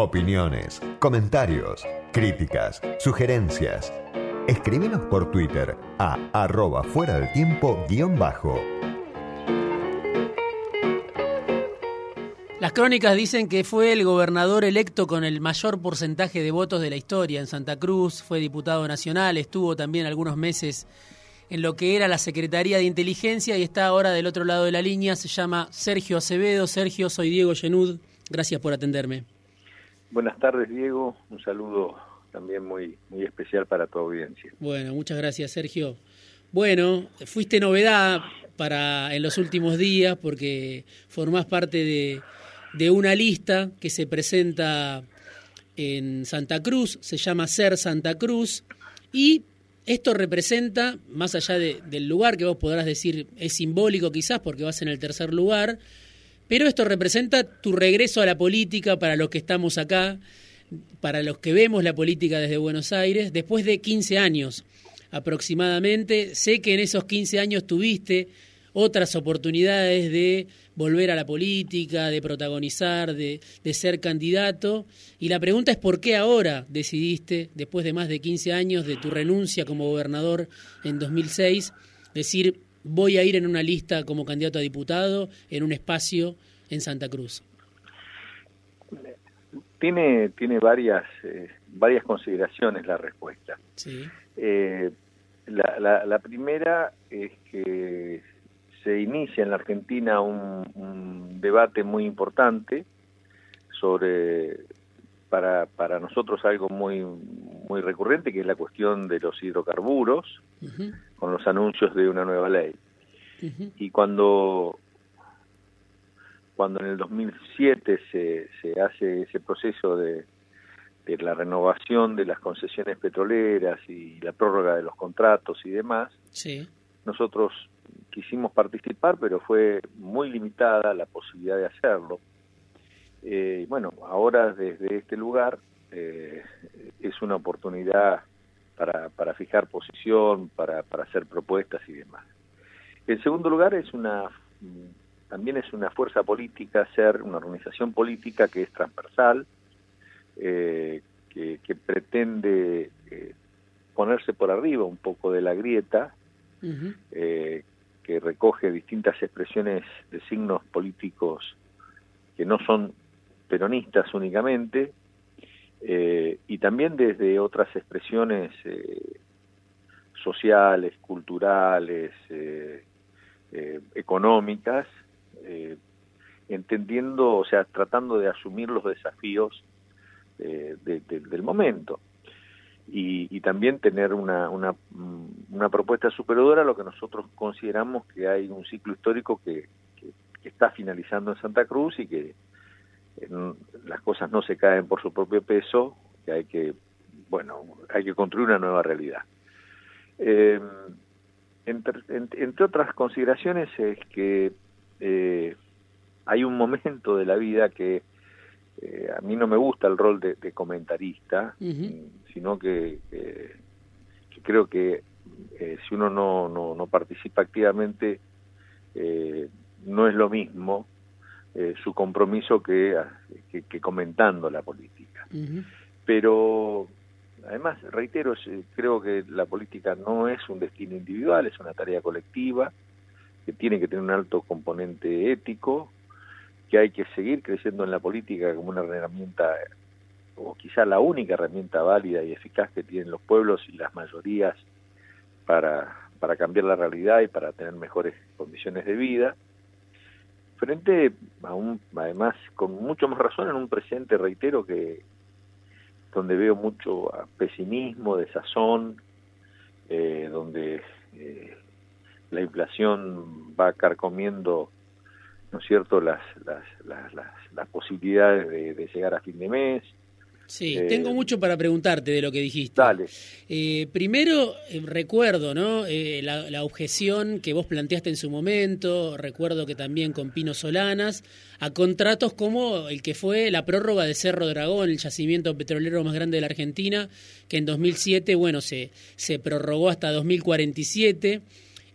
Opiniones, comentarios, críticas, sugerencias. Escríbenos por Twitter a arroba fuera tiempo guion bajo. Las crónicas dicen que fue el gobernador electo con el mayor porcentaje de votos de la historia en Santa Cruz, fue diputado nacional, estuvo también algunos meses en lo que era la Secretaría de Inteligencia y está ahora del otro lado de la línea, se llama Sergio Acevedo. Sergio, soy Diego Genud, gracias por atenderme. Buenas tardes, Diego. Un saludo también muy, muy especial para tu audiencia. Bueno, muchas gracias, Sergio. Bueno, fuiste novedad para en los últimos días porque formás parte de, de una lista que se presenta en Santa Cruz, se llama Ser Santa Cruz, y esto representa, más allá del lugar que vos podrás decir es simbólico quizás porque vas en el tercer lugar, pero esto representa tu regreso a la política para los que estamos acá, para los que vemos la política desde Buenos Aires, después de 15 años aproximadamente. Sé que en esos 15 años tuviste otras oportunidades de volver a la política, de protagonizar, de, de, ser candidato. Y la pregunta es por qué ahora decidiste, después de más de 15 años de tu renuncia como gobernador en 2006, decir, voy a ir en una lista como candidato a diputado en un espacio en Santa Cruz? Tiene, tiene varias, eh, varias consideraciones la respuesta. Sí. Eh, la, la, la, primera es que se inicia en la Argentina un, un debate muy importante sobre para, para nosotros algo muy, muy recurrente, que es la cuestión de los hidrocarburos, uh -huh. con los anuncios de una nueva ley. Uh -huh. Y cuando, cuando en el 2007 se, se hace ese proceso de, de la renovación de las concesiones petroleras y la prórroga de los contratos y demás, sí. nosotros quisimos participar, pero fue muy limitada la posibilidad de hacerlo eh, bueno, ahora desde este lugar eh, es una oportunidad para, para fijar posición, para, para hacer propuestas y demás. En segundo lugar, es una también es una fuerza política, ser una organización política que es transversal, eh, que, que, pretende eh, ponerse por arriba un poco de la grieta, uh -huh. que recoge distintas expresiones de signos políticos que no son peronistas únicamente, eh, y también desde otras expresiones eh, sociales, culturales, eh, económicas, entendiendo, o sea, tratando de asumir los desafíos de, de, del momento. Y, y, también tener una, una, una propuesta superadora a lo que nosotros consideramos que hay un ciclo histórico que, que está finalizando en Santa Cruz y que las cosas no se caen por su propio peso, que hay que, bueno, hay que construir una nueva realidad. Eh, entre, entre, otras consideraciones es que eh, hay un momento de la vida que eh, a mí no me gusta el rol de, de comentarista, uh -huh. sino que, que, creo que eh, si uno no, no, no participa activamente, no es lo mismo eh, su compromiso que, que, que, comentando la política. Uh -huh. Pero además, reitero, creo que la política no es un destino individual, es una tarea colectiva, que tiene que tener un alto componente ético, que hay que seguir creciendo en la política como una herramienta, o quizá la única herramienta válida y eficaz que tienen los pueblos y las mayorías para, para cambiar la realidad y para tener mejores condiciones de vida frente a un, además, con mucho más razón en un presente, reitero, que donde veo mucho pesimismo, desazón, eh, donde eh, la inflación va carcomiendo, ¿no es cierto?, las, las, las, las, las posibilidades de, de llegar a fin de mes, Sí, eh, tengo mucho para preguntarte de lo que dijiste. Dale. Eh, primero, eh, recuerdo ¿no? La, la, objeción que vos planteaste en su momento, recuerdo que también con Pino Solanas, a contratos como el que fue la prórroga de Cerro Dragón, el yacimiento petrolero más grande de la Argentina, que en 2007, bueno, se, se prorrogó hasta 2047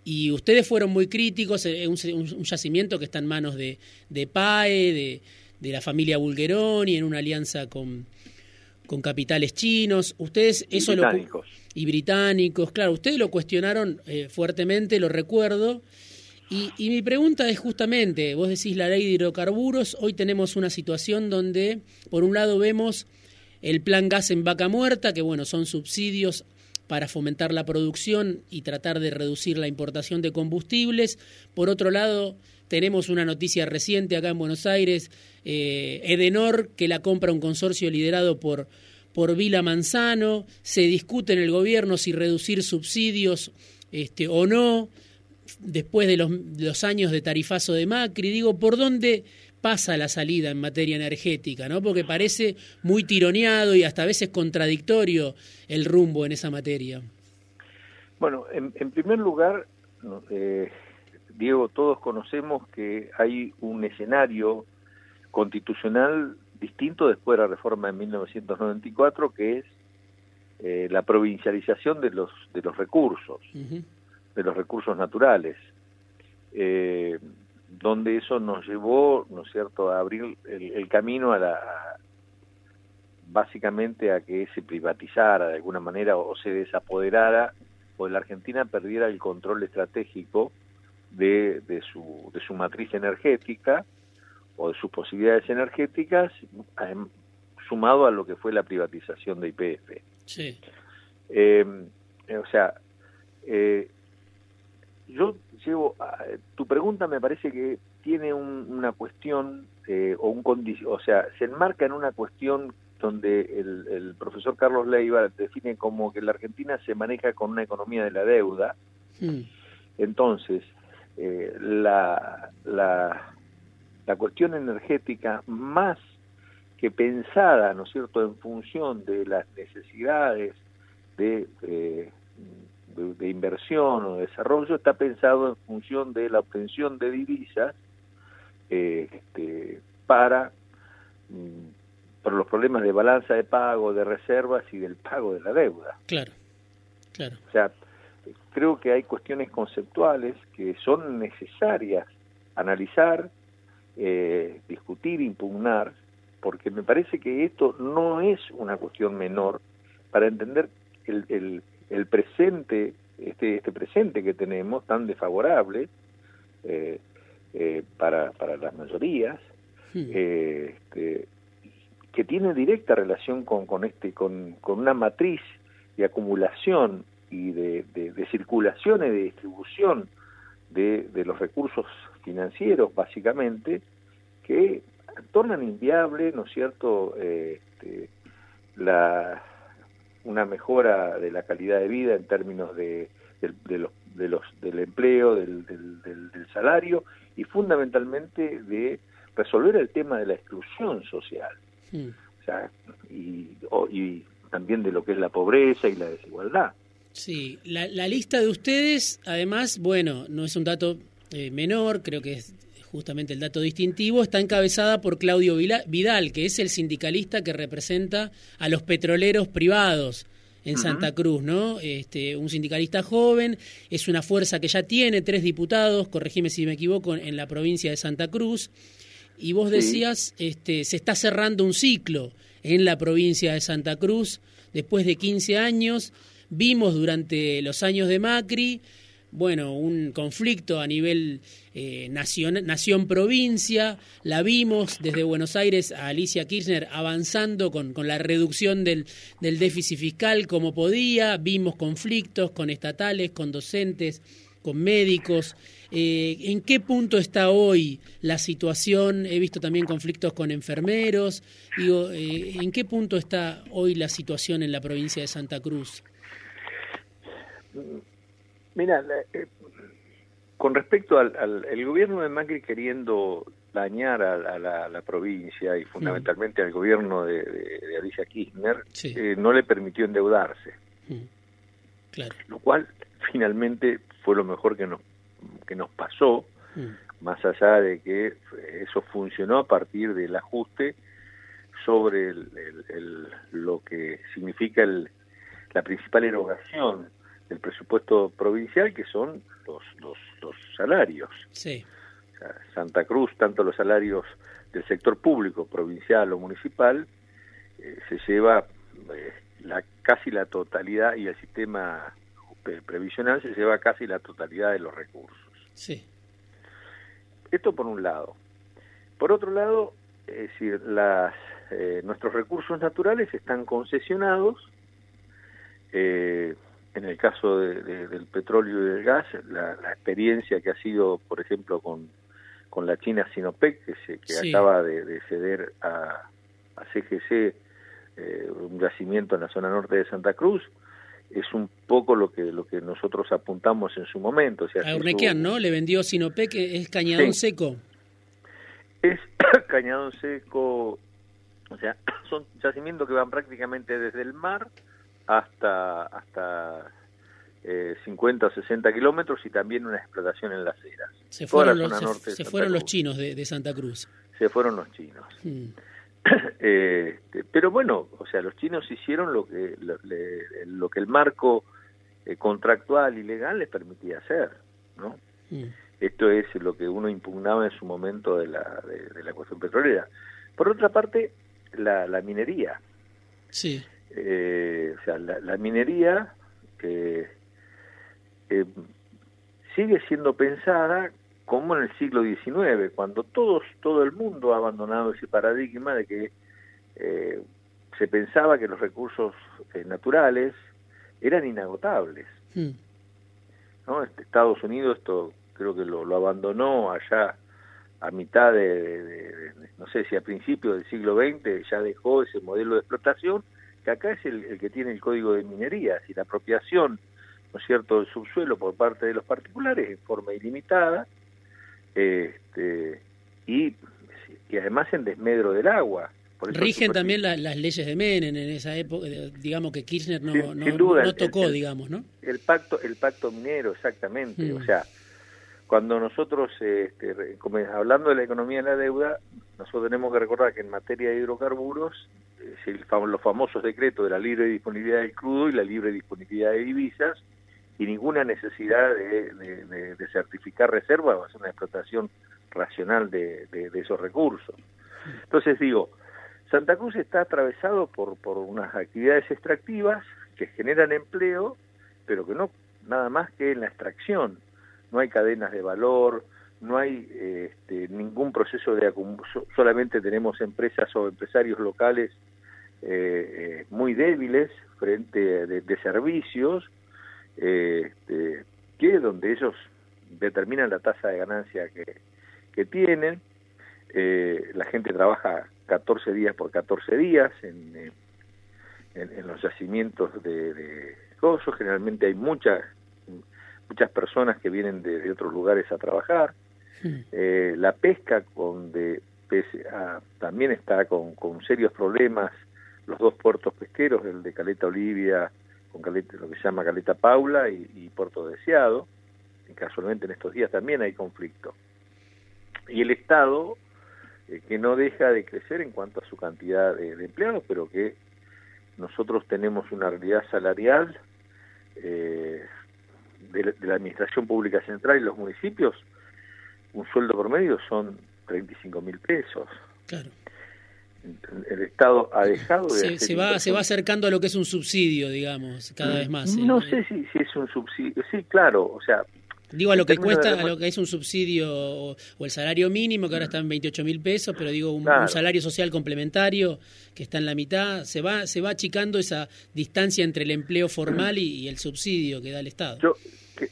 y ustedes fueron muy críticos, un, un, yacimiento que está en manos de, de PAE, de, de la familia Bulgeroni en una alianza con, con capitales chinos. Ustedes Y eso británicos. lo y británicos, claro, ustedes lo cuestionaron eh, fuertemente, lo recuerdo. Y, y mi pregunta es justamente, vos decís la ley de hidrocarburos, hoy tenemos una situación donde, por un lado, vemos el plan gas en vaca muerta, que bueno, son subsidios para fomentar la producción y tratar de reducir la importación de combustibles. Por otro lado, tenemos una noticia reciente acá en Buenos Aires, eh, Edenor, que la compra un consorcio liderado por, por Vila Manzano. Se discute en el gobierno si reducir subsidios este, o no, después de los, los años de tarifazo de Macri. Digo, ¿por dónde pasa la salida en materia energética? ¿no? Porque parece muy tironeado y hasta a veces contradictorio el rumbo en esa materia. Bueno, en, en primer lugar, eh, Diego, todos conocemos que hay un escenario constitucional distinto después de la reforma de 1994, que es eh, la provincialización de los de los recursos, de los recursos naturales, eh, donde eso nos llevó, ¿no es cierto?, a abrir el, el camino a la a- básicamente a que se privatizara de alguna manera o se desapoderara o la Argentina perdiera el control estratégico de, de su de su matriz energética o de sus posibilidades energéticas em, sumado a lo que fue la privatización de IPF. Sí. Eh, eh, o sea, eh, yo llevo, a- tu pregunta me parece que tiene un- una cuestión eh, o un o sea, se enmarca en una cuestión donde el, el profesor Carlos Leiva define como que la Argentina se maneja con una economía de la deuda, Mm. entonces eh, la, la, la cuestión energética más que pensada, ¿no es cierto?, en función de las necesidades de, eh, de, de inversión o de desarrollo, está pensado en función de la obtención de divisas eh, este, para mm, por los problemas de balanza de pago, de reservas y del pago de la deuda. Claro, claro. O sea, creo que hay cuestiones conceptuales que son necesarias analizar, eh, discutir, impugnar, porque me parece que esto no es una cuestión menor para entender el, el, el presente, este, este presente que tenemos tan desfavorable eh, eh, para, para las mayorías, eh, este, que tiene directa relación con, con este con, con una matriz de acumulación y de, de, de circulación y de distribución de, de los recursos financieros básicamente que tornan inviable no es cierto Eh, este, la una mejora de la calidad de vida en términos de, del- de los, de los, del empleo, del, del, del- del salario y fundamentalmente de resolver el tema de la exclusión social, o sea, y también de lo que es la pobreza y la desigualdad. Sí, la, la lista de ustedes, además, bueno, no es un dato eh, menor, creo que es justamente el dato distintivo, está encabezada por Claudio Vidal, que es el sindicalista que representa a los petroleros privados en. Santa Cruz, ¿no? Este, un sindicalista joven, es una fuerza que ya tiene tres diputados, corregime si me equivoco, en la provincia de Santa Cruz. Y vos Sí. decías, este, se está cerrando un ciclo en la provincia de Santa Cruz después de 15 años. Vimos durante los años de Macri, bueno, un conflicto a nivel eh, nación-provincia. La vimos desde Buenos Aires a Alicia Kirchner avanzando con, con la reducción del, del déficit fiscal como podía. Vimos conflictos con estatales, con docentes, con médicos. Eh, ¿En qué punto está hoy la situación? He visto también conflictos con enfermeros. Digo, eh, ¿en qué punto está hoy la situación en la provincia de Santa Cruz? Mira, eh, con respecto al, al el gobierno de Macri queriendo dañar a, a la, a la provincia y fundamentalmente al gobierno de, de- de Alicia Kirchner, Sí. eh, no le permitió endeudarse, Mm. Claro. lo cual finalmente fue lo mejor que nos, que nos pasó, Mm. más allá de que eso funcionó a partir del ajuste sobre el, el- el- lo que significa el, la principal erogación del presupuesto provincial, que son los, los, los salarios. Sí. O sea, Santa Cruz, tanto los salarios del sector público, provincial o municipal, eh, se lleva la, casi la totalidad y el sistema previsional se lleva casi la totalidad de los recursos. Sí. Esto por un lado. Por otro lado, es decir, las, eh, nuestros recursos naturales están concesionados. Eh, en el caso del petróleo y del gas, la, experiencia que ha sido, por ejemplo, con, con la China Sinopec, que, se, que acaba de, ceder a, a CGC eh, un yacimiento en la zona norte de Santa Cruz, es un poco lo que lo que nosotros apuntamos en su momento. O sea, a Urnequian, ¿no? Le vendió Sinopec, es cañadón seco. Es cañadón seco, o sea, son yacimientos que van prácticamente desde el mar hasta hasta eh, 50 o 60 kilómetros y también una explotación en las eras. Se fueron, los, se, fueron los chinos de, Santa Cruz. Se fueron los chinos. Hmm. Eh, pero bueno, o sea, los chinos hicieron lo que lo, que el marco eh, contractual y legal les permitía hacer, ¿no? Mm. Esto es lo que uno impugnaba en su momento de la, de, la cuestión petrolera. Por otra parte, la, la minería. Sí. Eh, o sea, la, minería que sigue siendo pensada como en el siglo XIX, cuando todos, todo el mundo ha abandonado ese paradigma de que eh, se pensaba que los recursos eh, naturales eran inagotables. Hmm. ¿no? Este, Estados Unidos esto creo que lo, abandonó allá a mitad de, no sé si a principios del siglo XX ya dejó ese modelo de explotación, que acá es el, el que tiene el código de minería, si la apropiación, ¿no es cierto?, del subsuelo por parte de los particulares en forma ilimitada, este, y, y además en desmedro del agua. Rigen también las leyes de Menem en esa época, digamos que Kirchner no, no, tocó, digamos, ¿no? El pacto, el pacto minero, exactamente. O mm. sea, cuando nosotros, este, hablando de la economía de la deuda, nosotros tenemos que recordar que en materia de hidrocarburos, los famosos decretos de la libre disponibilidad del crudo y la libre disponibilidad de divisas, y ninguna necesidad de, certificar reservas o hacer una explotación racional de, esos recursos. Entonces digo, Santa Cruz está atravesado por, por unas actividades extractivas que generan empleo, pero que no nada más que en la extracción. No hay cadenas de valor, no hay este, ningún proceso de solamente tenemos empresas o empresarios locales eh, muy débiles frente de, de servicios este, que donde ellos determinan la tasa de ganancia que, que tienen. Eh, la gente trabaja 14 días por 14 días en, eh, en, los yacimientos de, de Generalmente hay muchas muchas personas que vienen de, otros lugares a trabajar. Eh, la pesca con de, también está con, con serios problemas los dos puertos pesqueros, el de Caleta Olivia con Caleta, lo que se llama Caleta Paula y, Puerto Deseado, y casualmente en estos días también hay conflicto. Y el Estado, eh, que no deja de crecer en cuanto a su cantidad de, empleados, pero que nosotros tenemos una realidad salarial eh, de, la Administración Pública Central y los municipios, un sueldo promedio son 35 mil pesos. Claro el Estado ha dejado de... Se, va, se va acercando a lo que es un subsidio, digamos, cada vez más. No sé si, si es un subsidio, sí, claro, o sea... Digo, a lo que cuesta, a lo que es un subsidio o, el salario mínimo, que ahora está en 28 mil pesos, pero digo, un, salario social complementario que está en la mitad, se va se va achicando esa distancia entre el empleo formal y, el subsidio que da el Estado. Yo,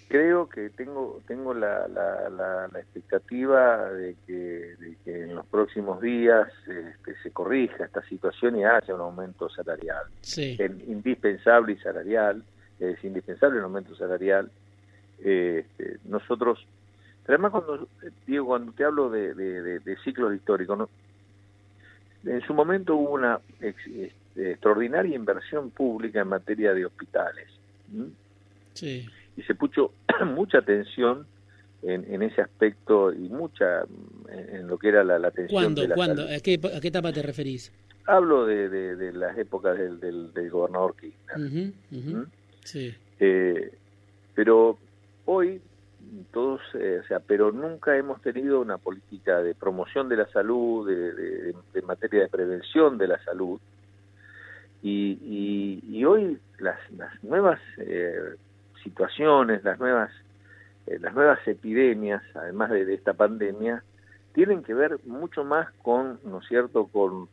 creo que tengo tengo la, la, la, expectativa de que, en los próximos días este, se corrija esta situación y haya un aumento salarial. Sí. indispensable y salarial, es indispensable un aumento salarial. Este, nosotros, además cuando, digo, cuando te hablo de, de, ciclos históricos, en su momento hubo una este, extraordinaria inversión pública en materia de hospitales. Sí y se puso mucha atención en, ese aspecto y mucha en, lo que era la, atención. ¿Cuándo? ¿A qué, etapa te referís? Hablo de, de, las épocas del, del, gobernador Kirchner. ¿Mm? Sí. Eh, pero hoy todos, o sea, pero nunca hemos tenido una política de promoción de la salud, de, de, materia de prevención de la salud. Y, y, hoy las, las nuevas situaciones, las nuevas, las nuevas epidemias, además de, de esta pandemia, tienen que ver mucho más con, ¿no es cierto?, con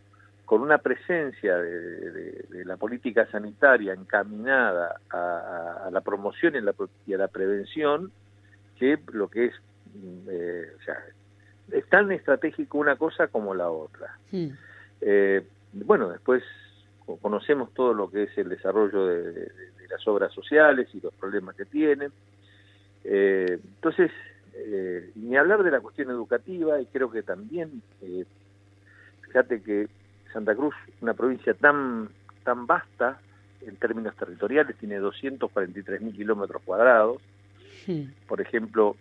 con una presencia de, la política sanitaria encaminada a, la promoción y, la, a la prevención que lo que es, mm, eh, o sea, es tan estratégico una cosa como la otra. Hmm. Eh, bueno, después conocemos todo lo que es el desarrollo de, las obras sociales y los problemas que tienen. Eh, entonces, ni hablar de la cuestión educativa, y creo que también, fíjate que Santa Cruz, una provincia tan, tan vasta en términos territoriales, tiene 243 mil kilómetros cuadrados. Por ejemplo,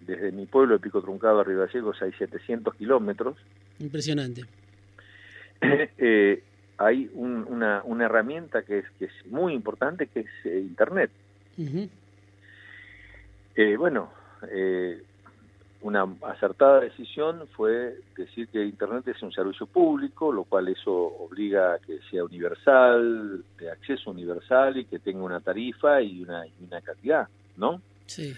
desde mi pueblo de Pico Truncado a Río Gallegos hay 700 kilómetros. Impresionante. eh, hay una, una, herramienta que es, que es muy importante, que es eh, Internet. eh, bueno, eh, una acertada decisión fue decir que Internet es un servicio público, lo cual eso obliga a que sea universal, de acceso universal y que tenga una tarifa y una, y una cantidad, ¿no? Sí.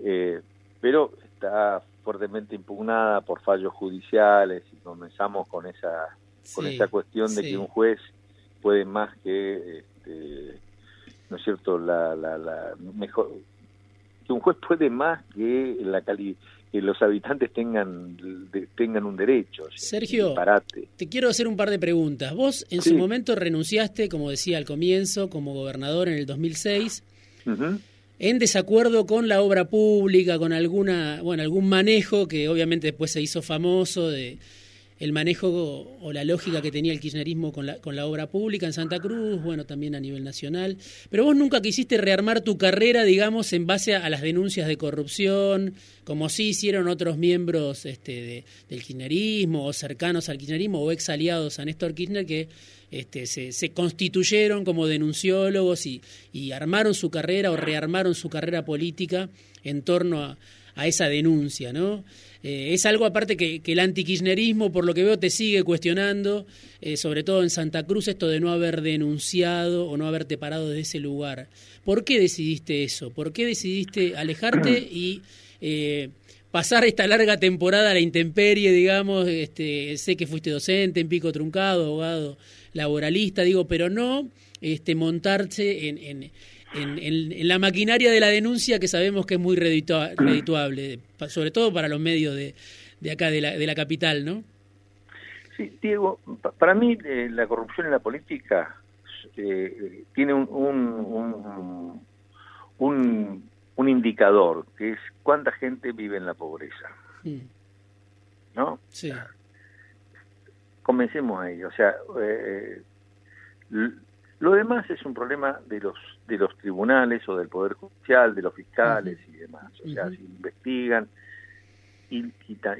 Eh, pero está fuertemente impugnada por fallos judiciales y comenzamos con esa con esa cuestión de que un juez puede más que este, no es cierto la, la, la mejor que un juez puede más que la calidad que los habitantes tengan, tengan un derecho. Sergio, te quiero hacer un par de preguntas. Vos en su momento renunciaste, como decía al comienzo, como gobernador en el 2006, en desacuerdo con la obra pública, con alguna, bueno, algún manejo que obviamente después se hizo famoso de el manejo o la lógica que tenía el kirchnerismo con la, con la obra pública en Santa Cruz, bueno, también a nivel nacional. Pero vos nunca quisiste rearmar tu carrera, digamos, en base a, las denuncias de corrupción, como sí hicieron otros miembros este, del kirchnerismo o cercanos al kirchnerismo o ex aliados a Néstor Kirchner que este, se, se constituyeron como denunciólogos y, y armaron su carrera o rearmaron su carrera política en torno a esa denuncia, ¿no? Eh, es algo aparte que, el antikirchnerismo, por lo que veo, te sigue cuestionando, eh, sobre todo en Santa Cruz, esto de no haber denunciado o no haberte parado desde ese lugar. ¿Por qué decidiste eso? ¿Por qué decidiste alejarte y eh, pasar esta larga temporada a la intemperie, digamos? Este, sé que fuiste docente en Pico Truncado, abogado laboralista, digo, pero no este, montarse en en, la maquinaria de la denuncia que sabemos que es muy redituable, sobre todo para los medios de, de acá, de la, de la capital, ¿no? Sí, Diego, para mí eh, la corrupción en la política eh, tiene un, un, un, un, indicador, que es cuánta gente vive en la pobreza. Mm. ¿No? Sí. Comencemos a ello. O sea, eh, lo demás es un problema de los de los tribunales o del poder judicial, de los fiscales y demás. O sea, si investigan y,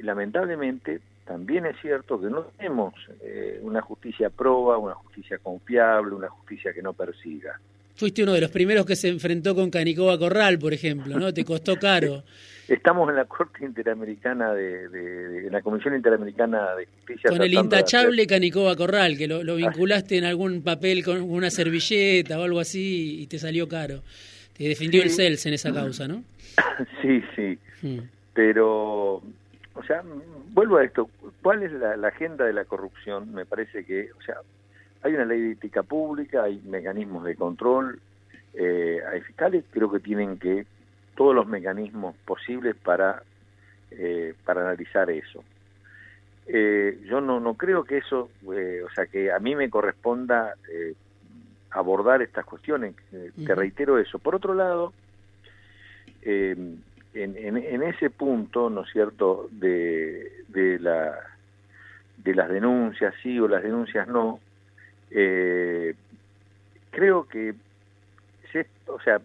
lamentablemente también es cierto que no tenemos eh, una justicia proba, una justicia confiable, una justicia que no persiga. Fuiste uno de los primeros que se enfrentó con Canicoba Corral, por ejemplo, ¿no? Te costó caro. Estamos en la Corte Interamericana de, la Comisión Interamericana de Justicia. Con el intachable Canicoba Corral, que lo, ah. vinculaste en algún papel con una servilleta o algo así y te salió caro. Te defendió el CELS en esa causa, ¿no? Sí, sí. Hmm. Pero, o sea, vuelvo a esto. ¿Cuál es la, agenda de la corrupción? Me parece que, o sea, hay una ley de ética pública, hay mecanismos de control, eh, hay fiscales, creo que tienen que todos los mecanismos posibles para, eh, para analizar eso. Eh, yo no, no creo que eso, eh, o sea, que a mí me corresponda abordar estas cuestiones, te reitero eso. Por otro lado, en, en, ese punto, ¿no es cierto?, de, de, la, de las denuncias sí o las denuncias no, creo que, se, o sea,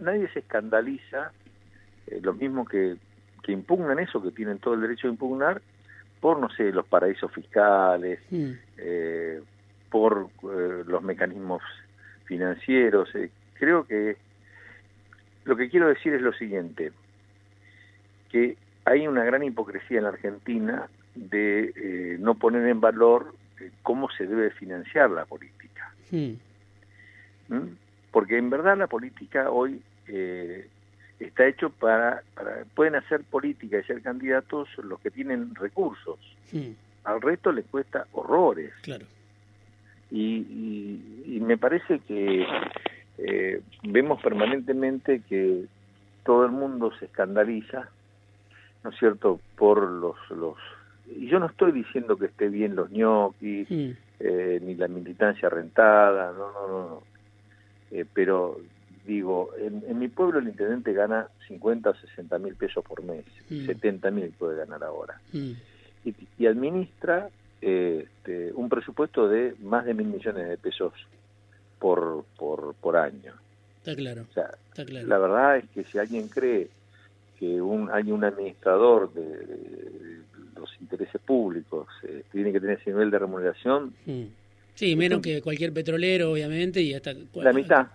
nadie se escandaliza, eh, los mismos que, que impugnan eso, que tienen todo el derecho de impugnar, por, no sé, los paraísos fiscales, eh, por eh, los mecanismos financieros. creo que lo que quiero decir es lo siguiente. que hay una gran hipocresía en la Argentina de eh, no poner en valor eh, cómo se debe financiar la política. Hmm. ¿Mm? Porque en verdad la política hoy eh, está hecho para, para, pueden hacer política y ser candidatos los que tienen recursos. Hmm. Al resto les cuesta horrores. Claro. Y, y, me parece que eh, vemos permanentemente que todo el mundo se escandaliza, ¿no es cierto?, por los, los y yo no estoy diciendo que esté bien los ñoquis, eh, ni la militancia rentada, no, no, no, eh, pero digo, en, mi pueblo el intendente gana 50 o 60 mil pesos por mes, 70 hmm. mil puede ganar ahora, hmm. y, administra este, un presupuesto de más de mil millones de pesos por, por, por año. Está claro. Está claro. La verdad es que si alguien cree que un, hay un administrador de los intereses públicos, eh, tiene que tener ese nivel de remuneración. Mm. Sí, menos que cualquier petrolero, obviamente, y hasta... La mitad.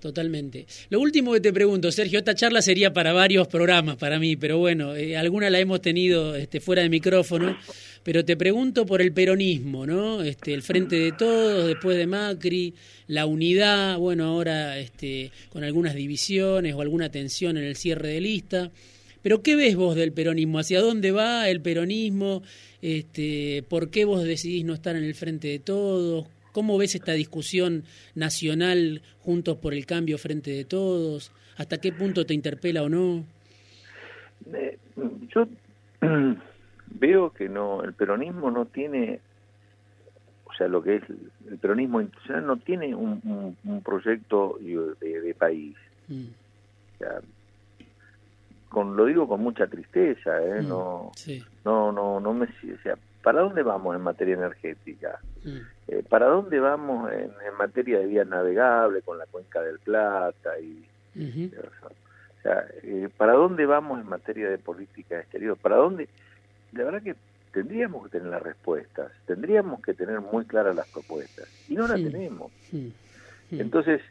Totalmente. Lo último que te pregunto, Sergio, esta charla sería para varios programas para mí, pero bueno, eh, alguna la hemos tenido este, fuera de micrófono, pero te pregunto por el peronismo, ¿no? Este, el frente de todos, después de Macri, la unidad, bueno, ahora este, con algunas divisiones o alguna tensión en el cierre de lista. Pero ¿qué ves vos del peronismo? ¿Hacia dónde va el peronismo? Este, ¿Por qué vos decidís no estar en el frente de todos? ¿Cómo ves esta discusión nacional juntos por el cambio frente de todos? ¿Hasta qué punto te interpela o no? Eh, yo veo que no, el peronismo no tiene, o sea, lo que es el peronismo institucional no tiene un, proyecto de, país. Mm. O sea, con, lo digo con mucha tristeza, ¿eh? Mm, no, no, no, no me, o sea, ¿para dónde vamos en materia energética? Mm. Eh, ¿Para dónde vamos en, materia de vías navegables con la cuenca del Plata y, o sea, eh, ¿para dónde vamos en materia de política exterior? ¿Para dónde? La verdad que tendríamos que tener las respuestas, tendríamos que tener muy claras las propuestas y no las tenemos. Entonces,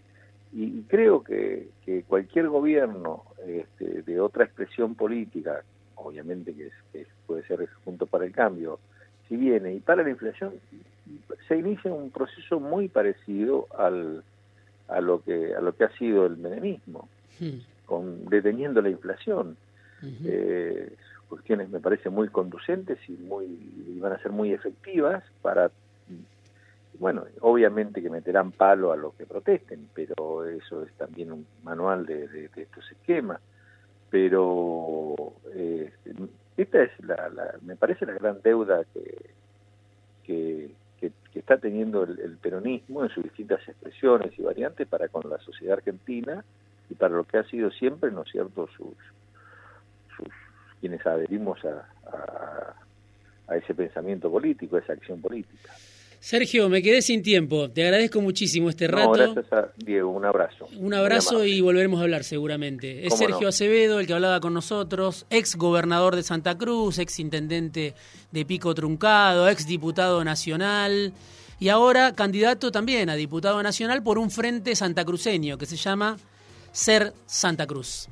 y, creo que, cualquier gobierno este, de otra expresión política, obviamente que, puede ser junto para el cambio, si viene y para la inflación, se inicia un proceso muy parecido al, a lo que a lo que ha sido el menemismo, hmm. con deteniendo la inflación. Eh, cuestiones me parecen muy conducentes y muy y van a ser muy efectivas para bueno, obviamente que meterán palo a los que protesten, pero eso es también un manual de, estos esquemas. Pero eh, esta es la, me parece la gran deuda que, que, está teniendo el, peronismo en sus distintas expresiones y variantes para con la sociedad argentina y para lo que ha sido siempre, ¿no es cierto?, sus, quienes adherimos a, a ese pensamiento político, a esa acción política. Sergio, me quedé sin tiempo. Te agradezco muchísimo este rato. gracias a Diego. Un abrazo. Un abrazo y volveremos a hablar seguramente. Es Sergio Acevedo el que hablaba con nosotros, ex gobernador de Santa Cruz, ex intendente de Pico Truncado, ex diputado nacional y ahora candidato también a diputado nacional por un frente santacruceño que se llama Ser Santa Cruz.